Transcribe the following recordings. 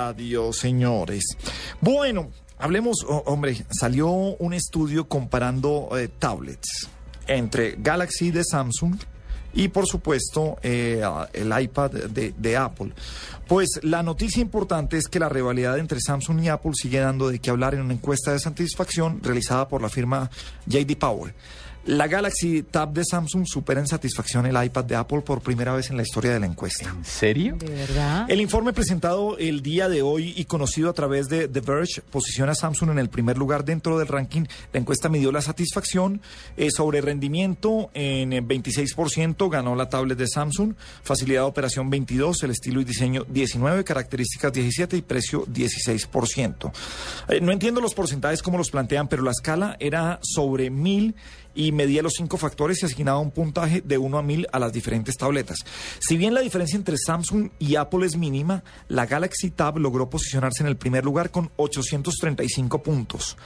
Adiós, señores. Bueno, hablemos, oh, hombre, salió un estudio comparando eh, tablets entre Galaxy de Samsung y por supuesto eh, el iPad de, de, Apple. Pues la noticia importante es que la rivalidad entre Samsung y Apple sigue dando de qué hablar en una encuesta de satisfacción realizada por la firma JD Power. La Galaxy Tab de Samsung supera en satisfacción el iPad de Apple por primera vez en la historia de la encuesta. ¿En serio? ¿De verdad? El informe presentado el día de hoy y conocido a través de The Verge posiciona a Samsung en el primer lugar dentro del ranking. La encuesta midió la satisfacción eh, sobre rendimiento en 26%, ganó la tablet de Samsung, facilidad de operación 22, el estilo y diseño 19, características 17 y precio 16%. Eh, no entiendo los porcentajes como los plantean, pero la escala era sobre 1000 y medía los cinco factores y asignaba un puntaje de 1 a 1000 a las diferentes tabletas. Si bien la diferencia entre Samsung y Apple es mínima, la Galaxy Tab logró posicionarse en el primer lugar con 835 puntos.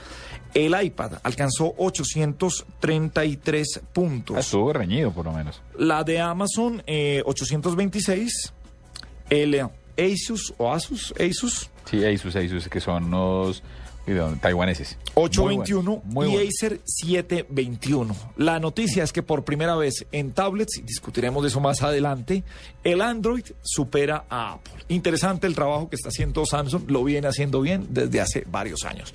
El iPad alcanzó 833 puntos. Estuvo reñido, por lo menos. La de Amazon, eh, 826. El Asus o Asus, Asus. Sí, Asus, Asus, que son los taiwaneses. 821 muy bueno, muy y Acer 721. La noticia es que por primera vez en tablets, y discutiremos de eso más adelante, el Android supera a Apple. Interesante el trabajo que está haciendo Samsung, lo viene haciendo bien desde hace varios años.